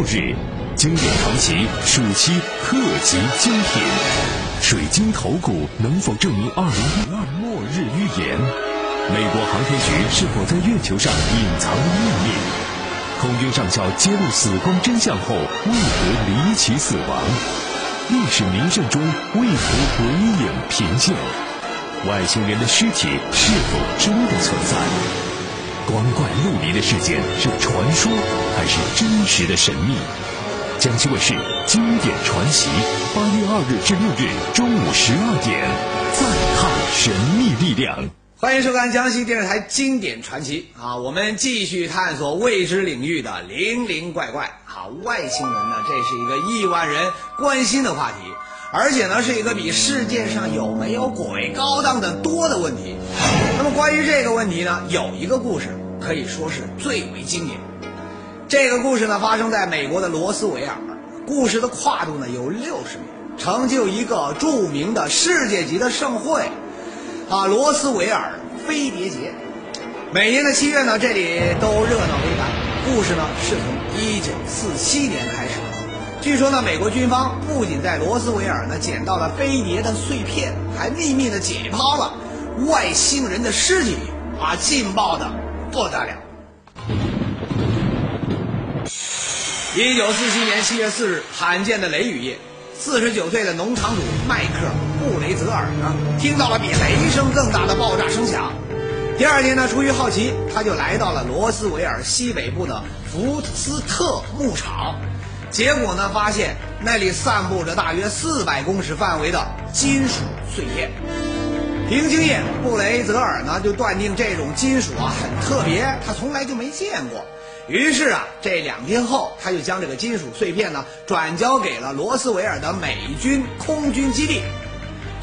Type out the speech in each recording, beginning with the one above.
六日，经典传奇暑期特辑精品：水晶头骨能否证明二零一二末日预言？美国航天局是否在月球上隐藏了秘密？空军上校揭露死光真相后，为何离奇死亡？历史名胜中为何鬼影频现？外星人的尸体是否真的存在？光怪陆离的事件是传说还是真实的神秘？江西卫视经典传奇，八月二日至六日中午十二点，再看神秘力量。欢迎收看江西电视台经典传奇啊！我们继续探索未知领域的灵灵怪怪啊！外星人呢，这是一个亿万人关心的话题，而且呢，是一个比世界上有没有鬼高档的多的问题。那么关于这个问题呢，有一个故事可以说是最为经典。这个故事呢，发生在美国的罗斯维尔，故事的跨度呢有六十年，成就一个著名的世界级的盛会。啊，罗斯维尔飞碟节，每年的七月呢，这里都热闹非凡。故事呢是从一九四七年开始的。据说呢，美国军方不仅在罗斯维尔呢捡到了飞碟的碎片，还秘密的解剖了外星人的尸体，啊，劲爆的不得了。一九四七年七月四日，罕见的雷雨夜。四十九岁的农场主迈克·布雷泽尔呢，听到了比雷声更大的爆炸声响。第二天呢，出于好奇，他就来到了罗斯维尔西北部的福斯特牧场。结果呢，发现那里散布着大约四百公尺范围的金属碎片。凭经验，布雷泽尔呢就断定这种金属啊很特别，他从来就没见过。于是啊，这两天后，他就将这个金属碎片呢转交给了罗斯维尔的美军空军基地。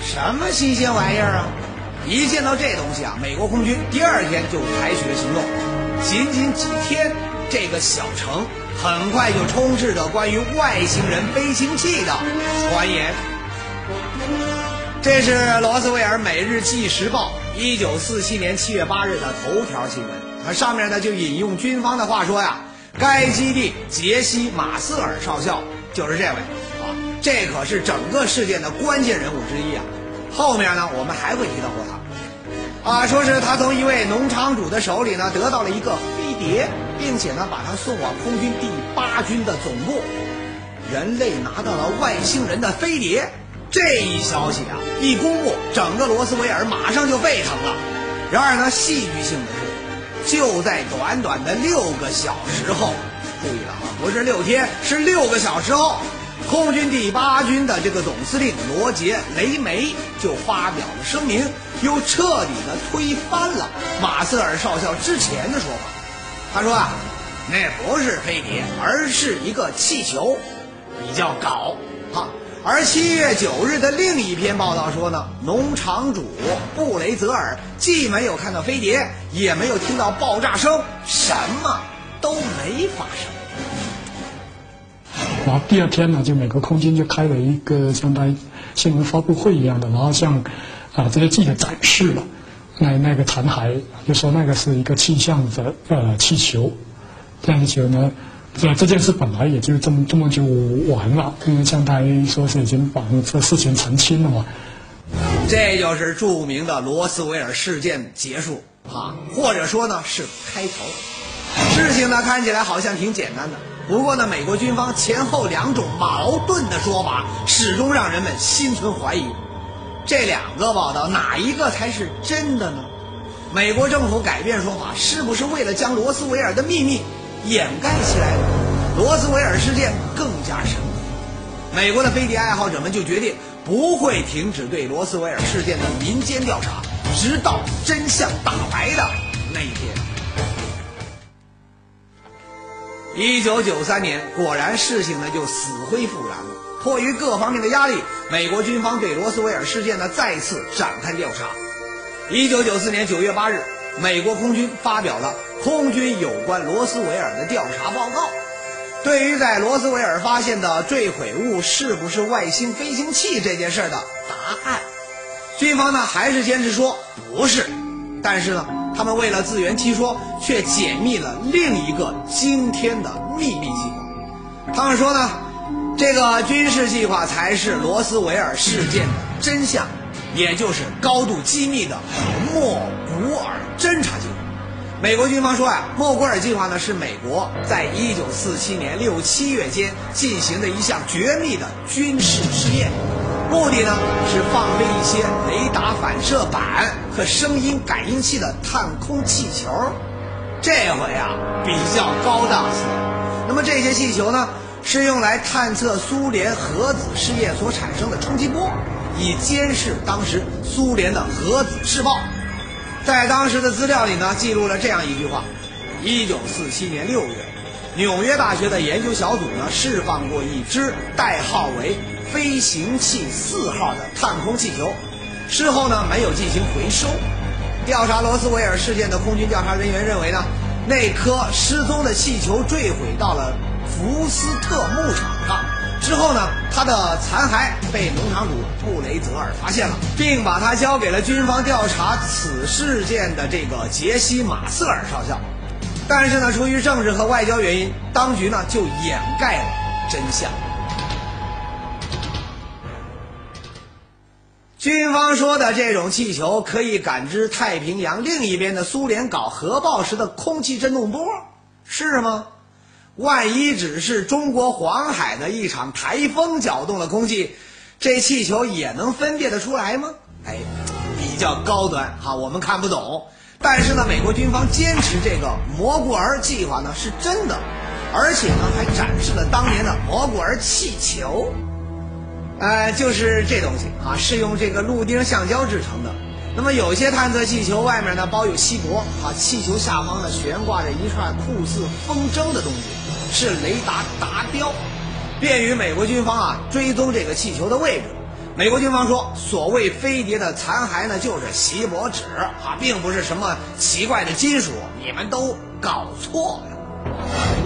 什么新鲜玩意儿啊！一见到这东西啊，美国空军第二天就采取了行动。仅仅几天，这个小城很快就充斥着关于外星人飞行器的传言。这是罗斯威尔《每日纪时报》一九四七年七月八日的头条新闻。上面呢就引用军方的话说呀，该基地杰西·马瑟尔少校就是这位啊，这可是整个事件的关键人物之一啊。后面呢我们还会提到过他，啊，说是他从一位农场主的手里呢得到了一个飞碟，并且呢把他送往空军第八军的总部。人类拿到了外星人的飞碟，这一消息啊一公布，整个罗斯维尔马上就沸腾了。然而呢，戏剧性的是。就在短短的六个小时后，注意了啊，不是六天，是六个小时后，空军第八军的这个总司令罗杰·雷梅就发表了声明，又彻底的推翻了马瑟尔少校之前的说法。他说啊，那不是飞碟，而是一个气球，比较搞哈。而七月九日的另一篇报道说呢，农场主布雷泽尔既没有看到飞碟，也没有听到爆炸声，什么都没发生。然后第二天呢，就美国空军就开了一个相当于新闻发布会一样的，然后向啊这些记者展示了那那个残骸，就说那个是一个气象的呃气球，这样的球呢。这这件事本来也就这么这么就完了，因为像他说是已经把这事情澄清了嘛。这就是著名的罗斯维尔事件结束啊，或者说呢是开头。事情呢看起来好像挺简单的，不过呢美国军方前后两种矛盾的说法，始终让人们心存怀疑。这两个报道哪一个才是真的呢？美国政府改变说法，是不是为了将罗斯维尔的秘密？掩盖起来，罗斯维尔事件更加神秘。美国的飞碟爱好者们就决定不会停止对罗斯维尔事件的民间调查，直到真相大白的那一天。一九九三年，果然事情呢就死灰复燃了。迫于各方面的压力，美国军方对罗斯维尔事件呢再次展开调查。一九九四年九月八日。美国空军发表了空军有关罗斯维尔的调查报告。对于在罗斯维尔发现的坠毁物是不是外星飞行器这件事的答案，军方呢还是坚持说不是。但是呢，他们为了自圆其说，却解密了另一个惊天的秘密计划。他们说呢，这个军事计划才是罗斯维尔事件的真相，也就是高度机密的莫古尔侦察计划。美国军方说呀，莫古尔计划呢是美国在一九四七年六七月间进行的一项绝密的军事试验，目的呢是放飞一些雷达反射板和声音感应器的探空气球。这回啊比较高档次。那么这些气球呢是用来探测苏联核子试验所产生的冲击波，以监视当时苏联的核子试爆。在当时的资料里呢，记录了这样一句话：一九四七年六月，纽约大学的研究小组呢释放过一只代号为“飞行器四号”的探空气球，事后呢没有进行回收。调查罗斯维尔事件的空军调查人员认为呢，那颗失踪的气球坠毁到了福斯特牧场上。之后呢，他的残骸被农场主布雷泽尔发现了，并把他交给了军方调查此事件的这个杰西马瑟尔少校。但是呢，出于政治和外交原因，当局呢就掩盖了真相。军方说的这种气球可以感知太平洋另一边的苏联搞核爆时的空气振动波，是吗？万一只是中国黄海的一场台风搅动了空气，这气球也能分辨得出来吗？哎，比较高端哈，我们看不懂。但是呢，美国军方坚持这个蘑菇儿计划呢是真的，而且呢还展示了当年的蘑菇儿气球，呃，就是这东西啊，是用这个氯丁橡胶制成的。那么有些探测气球外面呢包有锡箔啊，气球下方呢悬挂着一串酷似风筝的东西。是雷达达标，便于美国军方啊追踪这个气球的位置。美国军方说，所谓飞碟的残骸呢，就是锡箔纸啊，并不是什么奇怪的金属，你们都搞错了。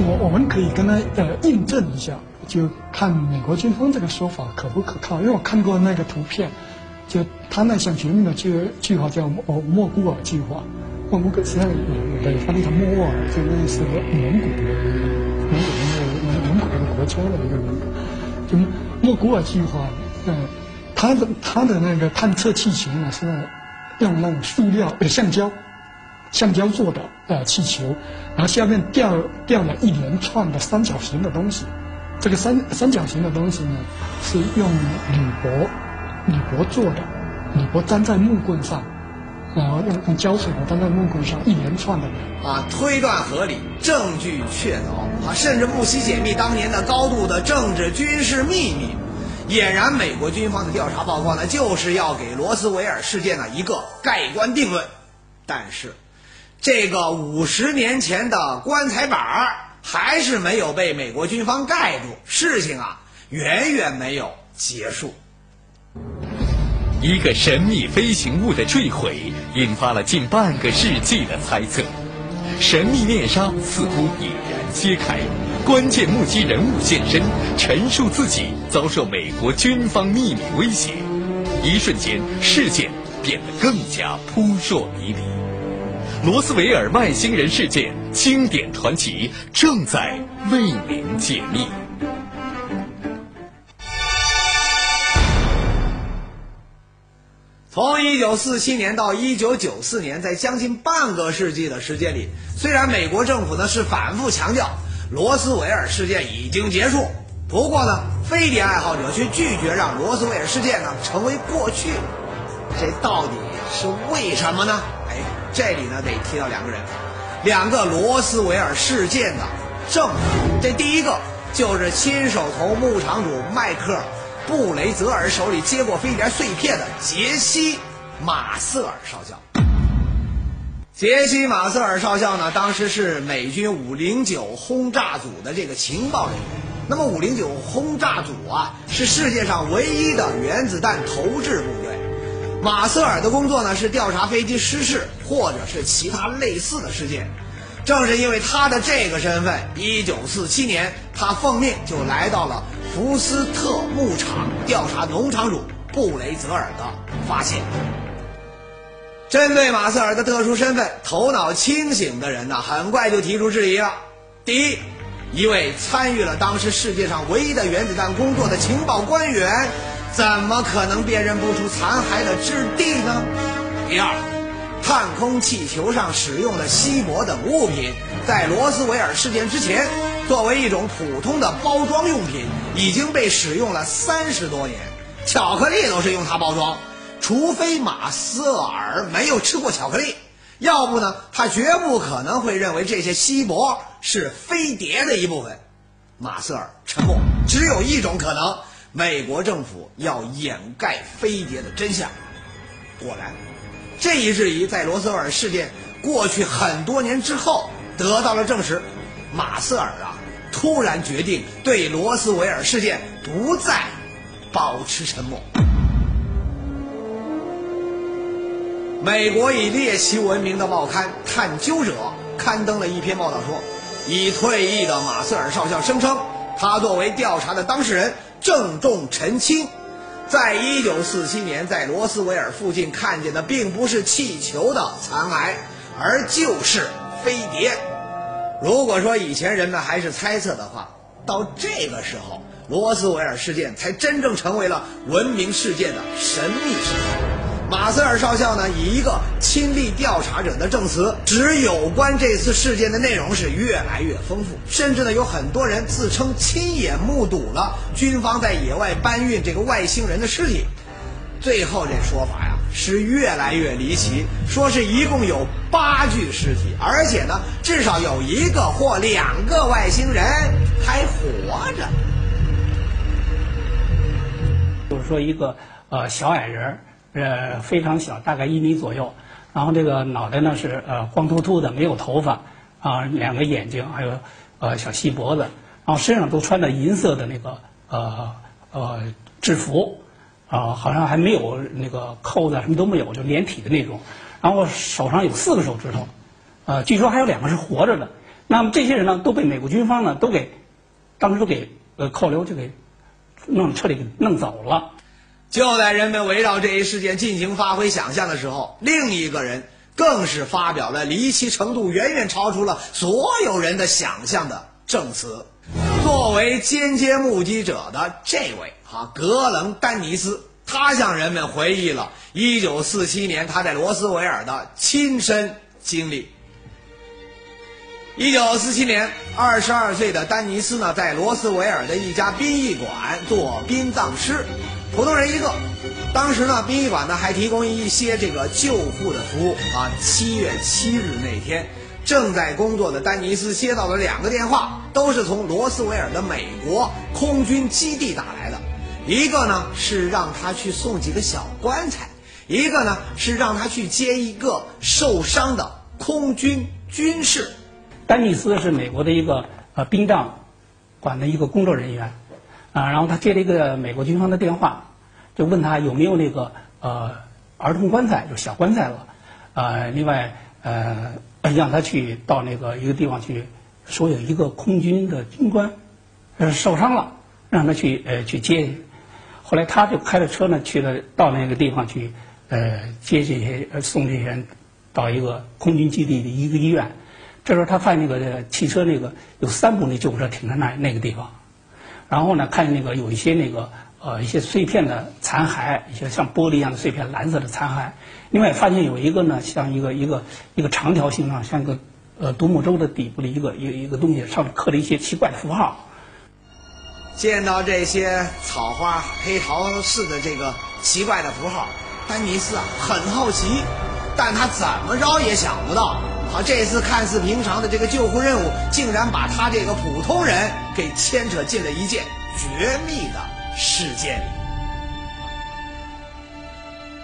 我我们可以跟他呃印证一下，就看美国军方这个说法可不可靠。因为我看过那个图片，就他那项绝密的计计划叫莫莫古尔计划，莫古尔实际上也翻译成莫尔，就类似蒙古国家的一个人，就莫古尔计划，嗯，他的他的那个探测气球呢是用那种塑料呃橡胶，橡胶做的呃气球，然后下面吊吊了一连串的三角形的东西，这个三三角形的东西呢是用铝箔铝箔做的，铝箔粘在木棍上。然后用用胶水呢粘在木棍上，一连串的啊，推断合理，证据确凿啊，甚至不惜解密当年的高度的政治军事秘密，俨然美国军方的调查报告呢，就是要给罗斯维尔事件呢一个盖棺定论。但是，这个五十年前的棺材板儿还是没有被美国军方盖住，事情啊远远没有结束。一个神秘飞行物的坠毁，引发了近半个世纪的猜测。神秘面纱似乎已然揭开，关键目击人物现身，陈述自己遭受美国军方秘密威胁。一瞬间，事件变得更加扑朔迷离。罗斯维尔外星人事件经典传奇正在为您解密。从一九四七年到一九九四年，在将近半个世纪的时间里，虽然美国政府呢是反复强调罗斯维尔事件已经结束，不过呢，飞碟爱好者却拒绝让罗斯维尔事件呢成为过去。这到底是为什么呢？哎，这里呢得提到两个人，两个罗斯维尔事件的证人。这第一个就是亲手从牧场主迈克。布雷泽尔手里接过飞碟碎片的杰西·马瑟尔少校。杰西·马瑟尔少校呢，当时是美军五零九轰炸组的这个情报人员。那么，五零九轰炸组啊，是世界上唯一的原子弹投掷部队。马瑟尔的工作呢，是调查飞机失事或者是其他类似的事件。正是因为他的这个身份，一九四七年，他奉命就来到了。福斯特牧场调查农场主布雷泽尔的发现。针对马瑟尔的特殊身份，头脑清醒的人呢，很快就提出质疑了。第一，一位参与了当时世界上唯一的原子弹工作的情报官员，怎么可能辨认不出残骸的质地呢？第二，探空气球上使用的锡箔等物品，在罗斯维尔事件之前，作为一种普通的包装用品，已经被使用了三十多年。巧克力都是用它包装，除非马瑟尔没有吃过巧克力。要不呢，他绝不可能会认为这些锡箔是飞碟的一部分。马瑟尔沉默，只有一种可能：美国政府要掩盖飞碟的真相。果然，这一质疑在罗斯威尔事件过去很多年之后得到了证实。马瑟尔啊，突然决定对罗斯维尔事件不再保持沉默。美国以猎奇闻名的报刊《探究者》刊登了一篇报道，说，已退役的马瑟尔少校声称，他作为调查的当事人，郑重澄清，在一九四七年在罗斯维尔附近看见的并不是气球的残骸，而就是飞碟。如果说以前人们还是猜测的话，到这个时候，罗斯威尔事件才真正成为了闻名世界的神秘事件。马瑟尔少校呢，以一个亲历调查者的证词，指有关这次事件的内容是越来越丰富，甚至呢有很多人自称亲眼目睹了军方在野外搬运这个外星人的尸体。最后这说法呀是越来越离奇，说是一共有八具尸体，而且呢至少有一个或两个外星人还活着。就是说一个呃小矮人儿。呃，非常小，大概一米左右。然后这个脑袋呢是呃光秃秃的，没有头发，啊，两个眼睛，还有呃小细脖子。然后身上都穿着银色的那个呃呃制服，啊，好像还没有那个扣子，什么都没有，就连体的那种。然后手上有四个手指头，呃，据说还有两个是活着的。那么这些人呢，都被美国军方呢都给当时都给呃扣留，就给弄彻底给弄走了。就在人们围绕这一事件进行发挥想象的时候，另一个人更是发表了离奇程度远远超出了所有人的想象的证词。作为间接目击者的这位哈格伦丹尼斯，他向人们回忆了1947年他在罗斯维尔的亲身经历。1947年，22岁的丹尼斯呢，在罗斯维尔的一家殡仪馆做殡葬师。普通人一个，当时呢，殡仪馆呢还提供一些这个救护的服务啊。七月七日那天，正在工作的丹尼斯接到了两个电话，都是从罗斯维尔的美国空军基地打来的。一个呢是让他去送几个小棺材，一个呢是让他去接一个受伤的空军军士。丹尼斯是美国的一个呃殡葬馆的一个工作人员。啊，然后他接了一个美国军方的电话，就问他有没有那个呃儿童棺材，就小棺材了，呃，另外呃让他去到那个一个地方去，说有一个空军的军官呃受伤了，让他去呃去接。后来他就开着车呢去了到那个地方去呃接这些送这些人到一个空军基地的一个医院。这时候他看那个汽车那个有三部那救护车停在那那个地方。然后呢，看见那个有一些那个呃一些碎片的残骸，一些像玻璃一样的碎片，蓝色的残骸。另外发现有一个呢，像一个一个一个长条形状，像一个呃独木舟的底部的一个一个一个东西，上面刻了一些奇怪的符号。见到这些草花黑桃似的这个奇怪的符号，丹尼斯啊很好奇，但他怎么着也想不到。好，这次看似平常的这个救护任务，竟然把他这个普通人给牵扯进了一件绝密的事件。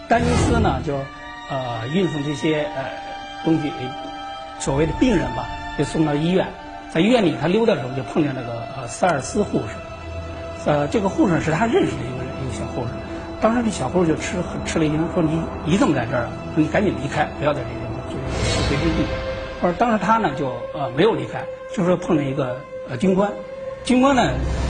丹尼斯呢，就呃运送这些呃东西，所谓的病人吧，就送到医院。在医院里，他溜达的时候就碰见那个呃塞尔斯护士。呃，这个护士是他认识的一个一个小护士。当时那小护士就吃吃了一惊，说：“你你怎么在这儿啊？说你赶紧离开，不要在这里。”随之地，而当时他呢就呃没有离开，就说碰见一个呃军官，军官呢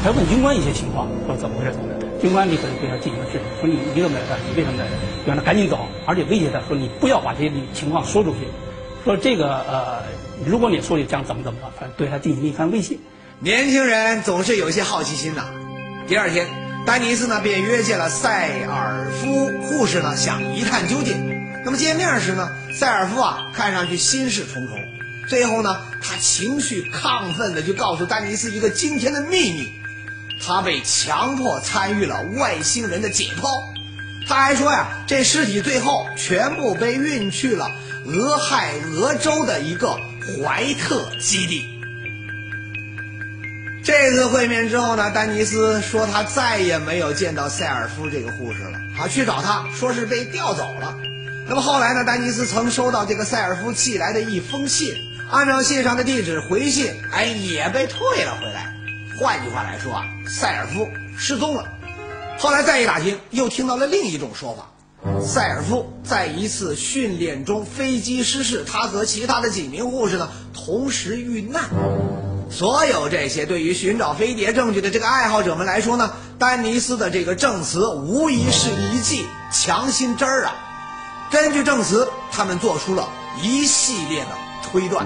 还问军官一些情况，说怎么回事怎么回事，军官立刻就对他进行了质问，说你你怎么来这？你为什么来这？就让他赶紧走，而且威胁他说你不要把这些情况说出去，说这个呃如果你说你将怎么怎么，反正对他进行了一番威胁。年轻人总是有些好奇心呐。第二天，丹尼斯呢便约见了塞尔夫护士呢，想一探究竟。那么见面时呢，塞尔夫啊看上去心事重重。最后呢，他情绪亢奋的就告诉丹尼斯一个惊天的秘密：他被强迫参与了外星人的解剖。他还说呀，这尸体最后全部被运去了俄亥俄州的一个怀特基地。这次会面之后呢，丹尼斯说他再也没有见到塞尔夫这个护士了。他，去找他说是被调走了。那么后来呢，丹尼斯曾收到这个塞尔夫寄来的一封信。按照信上的地址回信，哎，也被退了回来。换句话来说啊，塞尔夫失踪了。后来再一打听，又听到了另一种说法：塞尔夫在一次训练中飞机失事，他和其他的几名护士呢同时遇难。所有这些对于寻找飞碟证据的这个爱好者们来说呢，丹尼斯的这个证词无疑是一剂强心针儿啊。根据证词，他们做出了一系列的。推断，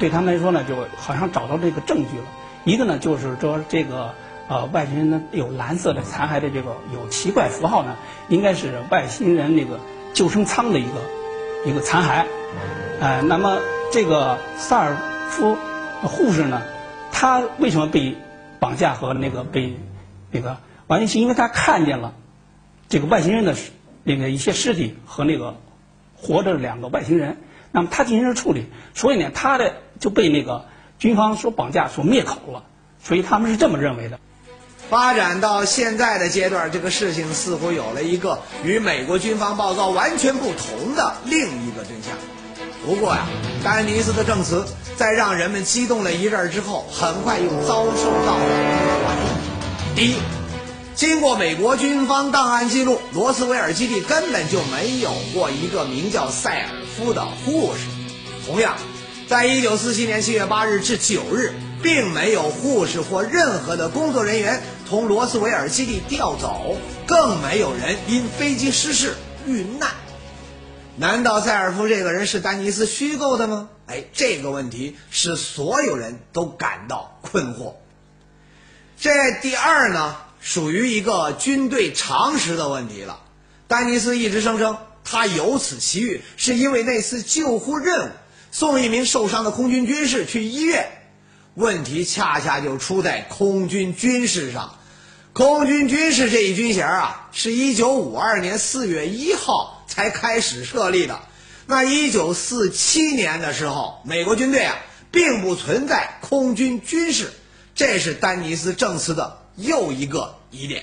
对他们来说呢，就好像找到这个证据了。一个呢，就是说这个呃外星人呢有蓝色的残骸的这个有奇怪符号呢，应该是外星人那个救生舱的一个一个残骸。呃，那么这个萨尔夫护士呢，他为什么被绑架和那个被那个完全是因为他看见了这个外星人的那个一些尸体和那个活着两个外星人。那么他进行了处理，所以呢，他的就被那个军方所绑架、所灭口了，所以他们是这么认为的。发展到现在的阶段，这个事情似乎有了一个与美国军方报告完全不同的另一个真相。不过呀，丹尼斯的证词在让人们激动了一阵儿之后，很快又遭受到了怀疑。第一。经过美国军方档案记录，罗斯威尔基地根本就没有过一个名叫塞尔夫的护士。同样，在1947年7月8日至9日，并没有护士或任何的工作人员从罗斯维尔基地调走，更没有人因飞机失事遇难。难道塞尔夫这个人是丹尼斯虚构的吗？哎，这个问题使所有人都感到困惑。这第二呢？属于一个军队常识的问题了。丹尼斯一直声称，他有此奇遇是因为那次救护任务，送一名受伤的空军军士去医院。问题恰恰就出在空军军事上。空军军事这一军衔啊，是一九五二年四月一号才开始设立的。那一九四七年的时候，美国军队啊，并不存在空军军事。这是丹尼斯证词的。又一个疑点，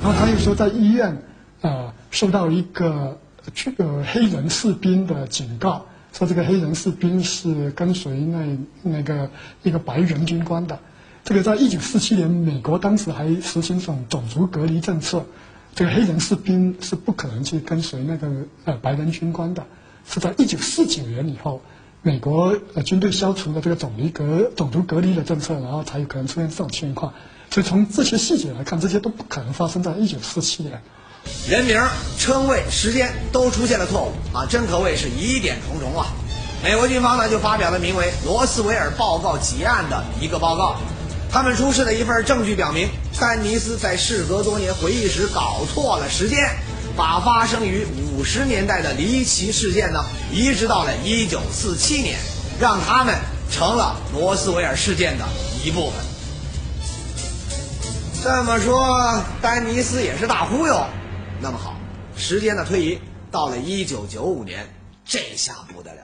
然后他又说在医院，呃，受到一个这个黑人士兵的警告，说这个黑人士兵是跟随那那个一个白人军官的。这个在一九四七年，美国当时还实行这种种族隔离政策，这个黑人士兵是不可能去跟随那个呃白人军官的。是在一九四九年以后，美国呃军队消除了这个种族隔种族隔离的政策，然后才有可能出现这种情况。所以从这些细节来看，这些都不可能发生在一九四七年。人名、称谓、时间都出现了错误啊，真可谓是疑点重重啊！美国军方呢就发表了名为《罗斯维尔报告结案》的一个报告，他们出示的一份证据表明，丹尼斯在事隔多年回忆时搞错了时间，把发生于五十年代的离奇事件呢移植到了一九四七年，让他们成了罗斯维尔事件的一部分。这么说，丹尼斯也是大忽悠。那么好，时间的推移到了一九九五年，这下不得了，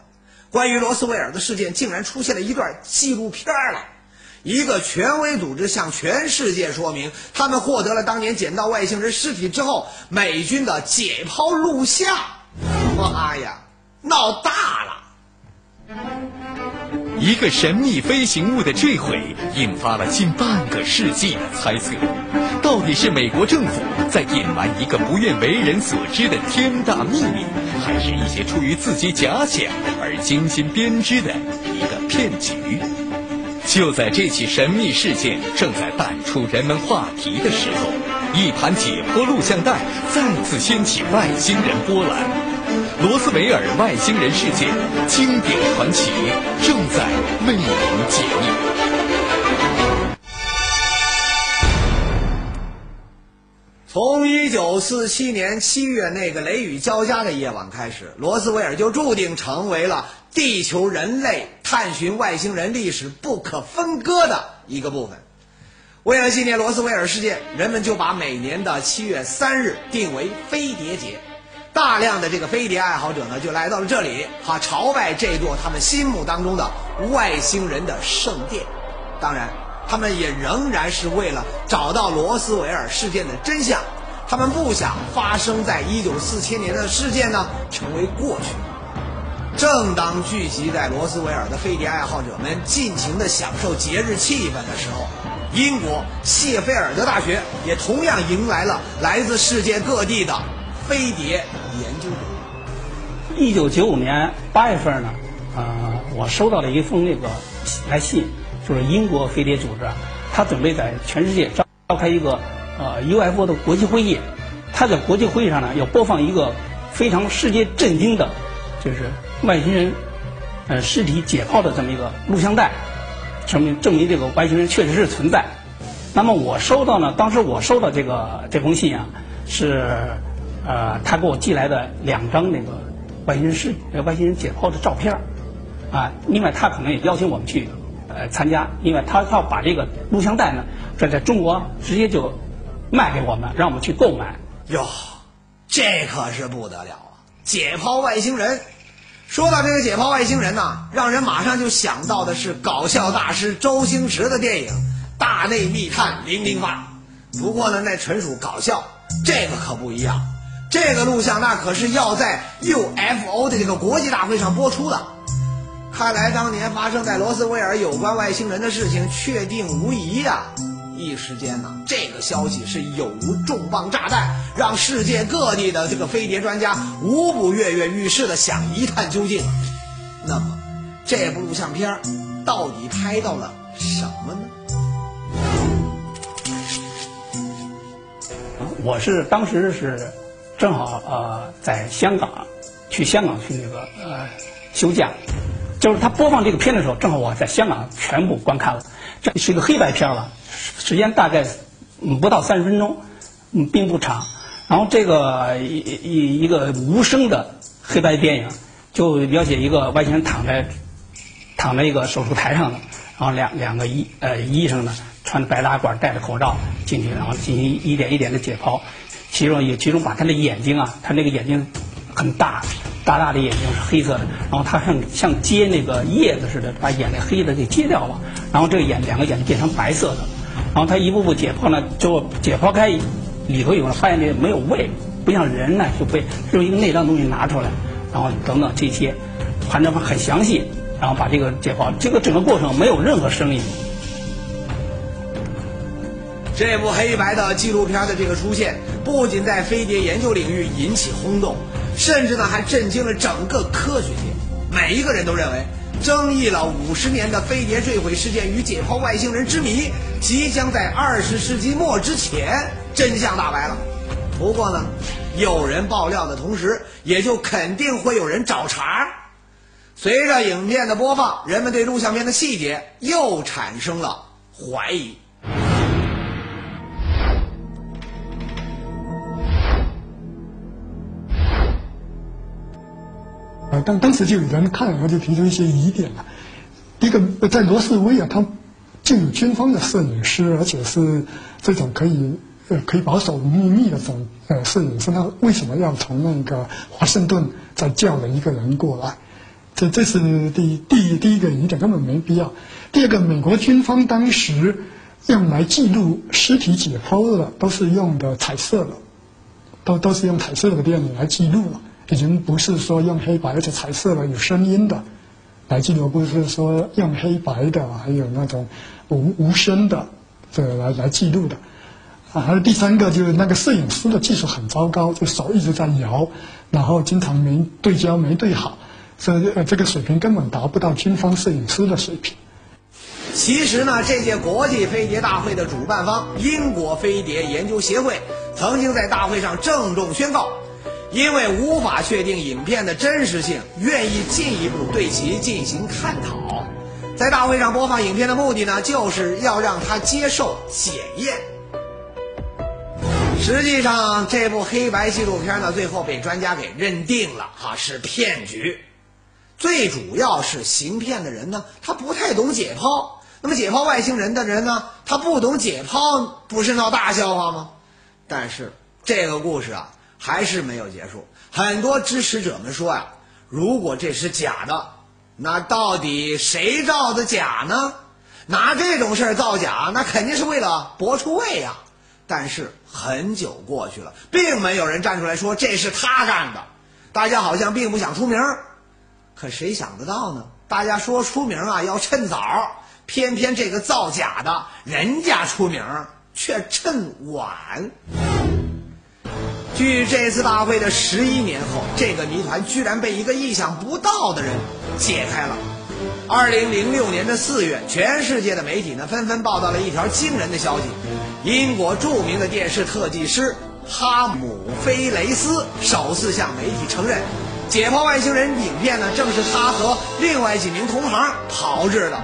关于罗斯威尔的事件竟然出现了一段纪录片了。一个权威组织向全世界说明，他们获得了当年捡到外星人尸体之后美军的解剖录像。妈呀，闹大了！一个神秘飞行物的坠毁，引发了近半个世纪的猜测。到底是美国政府在隐瞒一个不愿为人所知的天大秘密，还是一些出于自己假想而精心编织的一个骗局？就在这起神秘事件正在淡出人们话题的时候，一盘解剖录像带再次掀起外星人波澜。罗斯维尔外星人事件经典传奇正在为您解密。从一九四七年七月那个雷雨交加的夜晚开始，罗斯维尔就注定成为了地球人类探寻外星人历史不可分割的一个部分。为了纪念罗斯威尔事件，人们就把每年的七月三日定为飞碟节。大量的这个飞碟爱好者呢，就来到了这里，哈，朝拜这座他们心目当中的外星人的圣殿。当然。他们也仍然是为了找到罗斯维尔事件的真相，他们不想发生在一九四七年的事件呢成为过去。正当聚集在罗斯维尔的飞碟爱好者们尽情的享受节日气氛的时候，英国谢菲尔德大学也同样迎来了来自世界各地的飞碟研究者。一九九五年八月份呢，呃，我收到了一封那个来信。就是英国飞碟组织，他准备在全世界召召开一个呃 UFO 的国际会议。他在国际会议上呢，要播放一个非常世界震惊的，就是外星人呃尸体解剖的这么一个录像带，证明证明这个外星人确实是存在。那么我收到呢，当时我收到这个这封信啊，是呃他给我寄来的两张那个外星人尸外星人解剖的照片啊。另外他可能也邀请我们去。呃，参加，因为他要把这个录像带呢，在在中国直接就卖给我们，让我们去购买。哟，这可是不得了啊！解剖外星人，说到这个解剖外星人呢，让人马上就想到的是搞笑大师周星驰的电影《大内密探零零发》。不过呢，那纯属搞笑，这个可不一样。这个录像那可是要在 UFO 的这个国际大会上播出的。看来当年发生在罗斯威尔有关外星人的事情确定无疑呀！一时间呢，这个消息是有如重磅炸弹，让世界各地的这个飞碟专家无不跃跃欲试的想一探究竟。那么，这部录像片到底拍到了什么呢？我是当时是正好呃在香港，去香港去那个呃休假。就是他播放这个片的时候，正好我在香港全部观看了。这是一个黑白片了，时间大概不到三十分钟，嗯，并不长。然后这个一一一个无声的黑白电影，就描写一个外星人躺在躺在一个手术台上的，然后两两个医呃医生呢穿着白大褂戴着口罩进去，然后进行一点一点的解剖。其中也其中把他的眼睛啊，他那个眼睛很大。大大的眼睛是黑色的，然后他像像接那个叶子似的，把眼那黑的给接掉了，然后这个眼两个眼睛变成白色的，然后他一步步解剖呢，就解剖开里头有了，发现这没有胃，不像人呢就被用一个内脏东西拿出来，然后等等这些，反正很详细，然后把这个解剖，这个整个过程没有任何声音。这部黑白的纪录片的这个出现，不仅在飞碟研究领域引起轰动。甚至呢，还震惊了整个科学界。每一个人都认为，争议了五十年的飞碟坠毁事件与解剖外星人之谜，即将在二十世纪末之前真相大白了。不过呢，有人爆料的同时，也就肯定会有人找茬。随着影片的播放，人们对录像片的细节又产生了怀疑。当当时就有人看，了就提出一些疑点了。一个，在罗斯威尔，他就有军方的摄影师，而且是这种可以呃可以保守秘密的这种呃摄影师，那为什么要从那个华盛顿再叫了一个人过来？这这是第第第一个疑点，根本没必要。第二个，美国军方当时用来记录尸体解剖的，都是用的彩色的，都都是用彩色的电影来记录了。已经不是说用黑白而且彩色的有声音的来记录，不是说用黑白的，还有那种无无声的这来来记录的。啊，还有第三个就是那个摄影师的技术很糟糕，就手一直在摇，然后经常没对焦没对好，这呃这个水平根本达不到军方摄影师的水平。其实呢，这届国际飞碟大会的主办方英国飞碟研究协会曾经在大会上郑重宣告。因为无法确定影片的真实性，愿意进一步对其进行探讨。在大会上播放影片的目的呢，就是要让他接受检验。实际上，这部黑白纪录片呢，最后被专家给认定了哈是骗局。最主要是行骗的人呢，他不太懂解剖。那么解剖外星人的人呢，他不懂解剖，不是闹大笑话吗？但是这个故事啊，还是没有结束。很多支持者们说呀，如果这是假的，那到底谁造的假呢？拿这种事儿造假，那肯定是为了博出位呀。但是很久过去了，并没有人站出来说这是他干的，大家好像并不想出名。可谁想得到呢？大家说出名啊要趁早，偏偏这个造假的人家出名却趁晚。据这次大会的十一年后，这个谜团居然被一个意想不到的人解开了。二零零六年的四月，全世界的媒体呢纷纷报道了一条惊人的消息：英国著名的电视特技师哈姆菲雷斯首次向媒体承认，解剖外星人影片呢正是他和另外几名同行炮制的。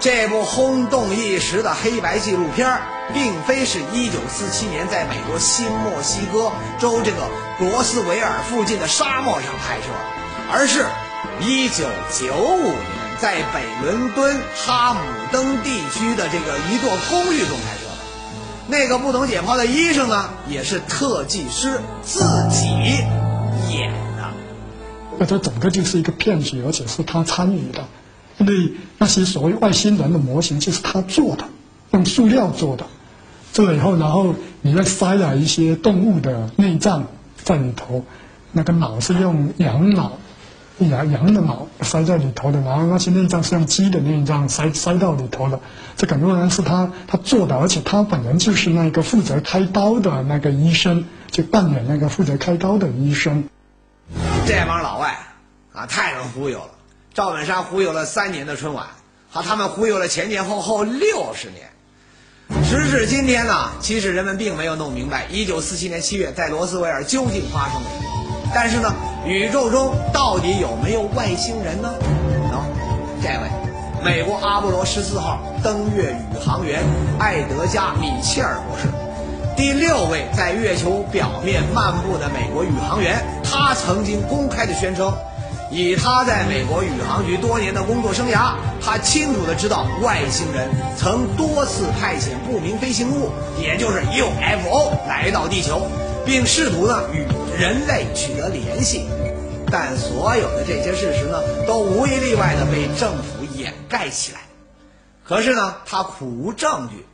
这部轰动一时的黑白纪录片，并非是一九四七年在美国新墨西哥州这个罗斯维尔附近的沙漠上拍摄，而是一九九五年。在北伦敦哈姆登地区的这个一座公寓中拍摄的，那个不懂解剖的医生呢，也是特技师自己演的。那这整个就是一个骗局，而且是他参与的，对那些所谓外星人的模型就是他做的，用塑料做的，做了以后，然后里面塞了一些动物的内脏在里头，那个脑是用羊脑。羊羊的脑塞在里头的，然后那些内脏是用鸡的内脏塞塞到里头的，这很多人是他他做的，而且他本人就是那个负责开刀的那个医生，就扮演那个负责开刀的医生。这帮老外啊，太能忽悠了！赵本山忽悠了三年的春晚，和他们忽悠了前前后后六十年。时至今天呢，其实人们并没有弄明白，一九四七年七月在罗斯威尔究竟发生了什么。但是呢，宇宙中到底有没有外星人呢？喏，这位，美国阿波罗十四号登月宇航员艾德加·米切尔博士，第六位在月球表面漫步的美国宇航员，他曾经公开的宣称，以他在美国宇航局多年的工作生涯，他清楚的知道外星人曾多次派遣不明飞行物，也就是 UFO 来到地球，并试图呢与。人类取得联系，但所有的这些事实呢，都无一例外的被政府掩盖起来。可是呢，他苦无证据。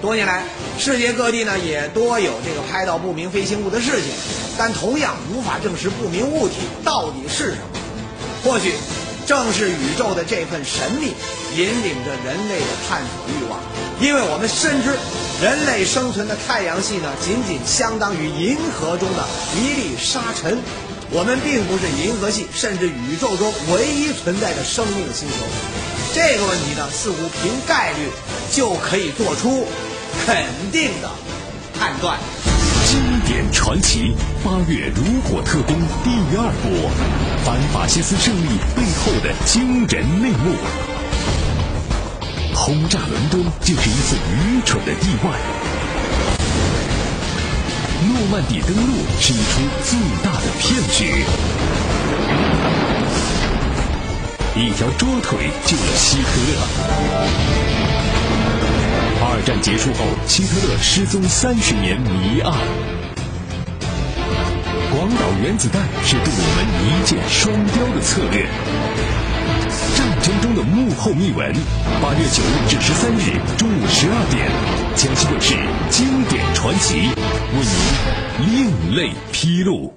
多年来，世界各地呢也多有这个拍到不明飞行物的事情，但同样无法证实不明物体到底是什么。或许，正是宇宙的这份神秘，引领着人类的探索欲望。因为我们深知，人类生存的太阳系呢，仅仅相当于银河中的一粒沙尘。我们并不是银河系甚至宇宙中唯一存在的生命星球。这个问题呢，似乎凭概率就可以做出肯定的判断。经典传奇八月如火特工第二波，反法西斯胜利背后的惊人内幕。轰炸伦敦就是一次愚蠢的意外。诺曼底登陆是一出最大的骗局。一条桌腿救了希特勒。二战结束后，希特勒失踪三十年谜案。广岛原子弹是对我们一箭双雕的策略。战争中的幕后秘闻，八月九日至十三日中午十二点，江西卫视《经典传奇》为您另类披露。